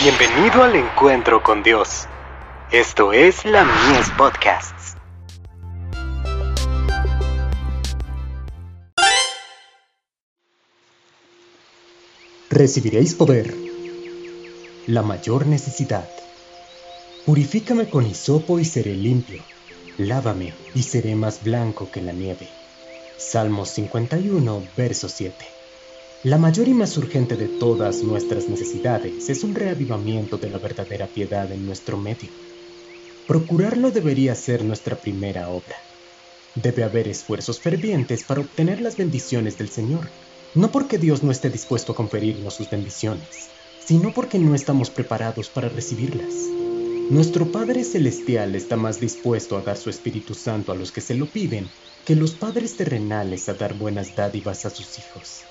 Bienvenido al encuentro con Dios. Esto es la Mies Podcasts. Recibiréis poder. La mayor necesidad. Purifícame con hisopo y seré limpio. Lávame y seré más blanco que la nieve. Salmos 51, verso 7. La mayor y más urgente de todas nuestras necesidades es un reavivamiento de la verdadera piedad en nuestro medio. Procurarlo debería ser nuestra primera obra. Debe haber esfuerzos fervientes para obtener las bendiciones del Señor, no porque Dios no esté dispuesto a conferirnos sus bendiciones, sino porque no estamos preparados para recibirlas. Nuestro Padre Celestial está más dispuesto a dar su Espíritu Santo a los que se lo piden que los padres terrenales a dar buenas dádivas a sus hijos.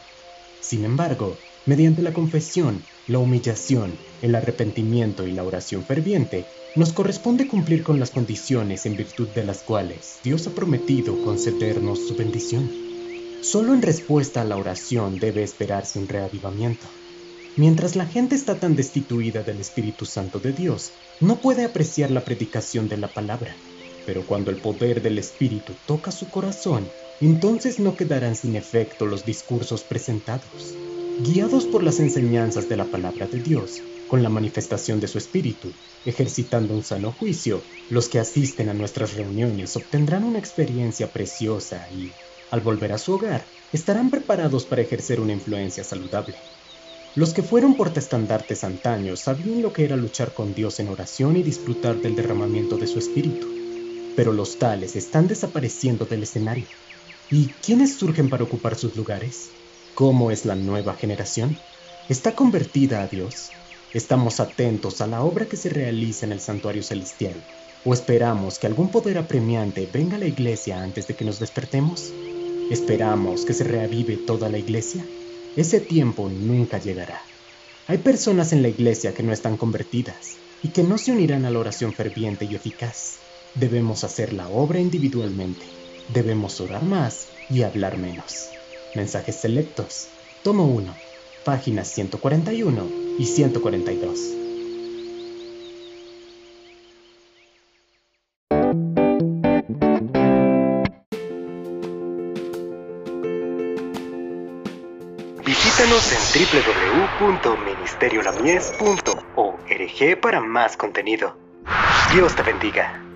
Sin embargo, mediante la confesión, la humillación, el arrepentimiento y la oración ferviente, nos corresponde cumplir con las condiciones en virtud de las cuales Dios ha prometido concedernos su bendición. Solo en respuesta a la oración debe esperarse un reavivamiento. Mientras la gente está tan destituida del Espíritu Santo de Dios, no puede apreciar la predicación de la palabra. Pero cuando el poder del Espíritu toca su corazón, entonces no quedarán sin efecto los discursos presentados. Guiados por las enseñanzas de la palabra de Dios, con la manifestación de su Espíritu, ejercitando un sano juicio, los que asisten a nuestras reuniones obtendrán una experiencia preciosa y, al volver a su hogar, estarán preparados para ejercer una influencia saludable. Los que fueron portestandartes antaños sabían lo que era luchar con Dios en oración y disfrutar del derramamiento de su espíritu. Pero los tales están desapareciendo del escenario. ¿Y quiénes surgen para ocupar sus lugares? ¿Cómo es la nueva generación? ¿Está convertida a Dios? ¿Estamos atentos a la obra que se realiza en el santuario celestial? ¿O esperamos que algún poder apremiante venga a la iglesia antes de que nos despertemos? ¿Esperamos que se reavive toda la iglesia? Ese tiempo nunca llegará. Hay personas en la iglesia que no están convertidas y que no se unirán a la oración ferviente y eficaz. Debemos hacer la obra individualmente. Debemos orar más y hablar menos. Mensajes selectos. Tomo 1. Páginas 141 y 142. Visítanos en www.ministeriolamies.org para más contenido. Dios te bendiga.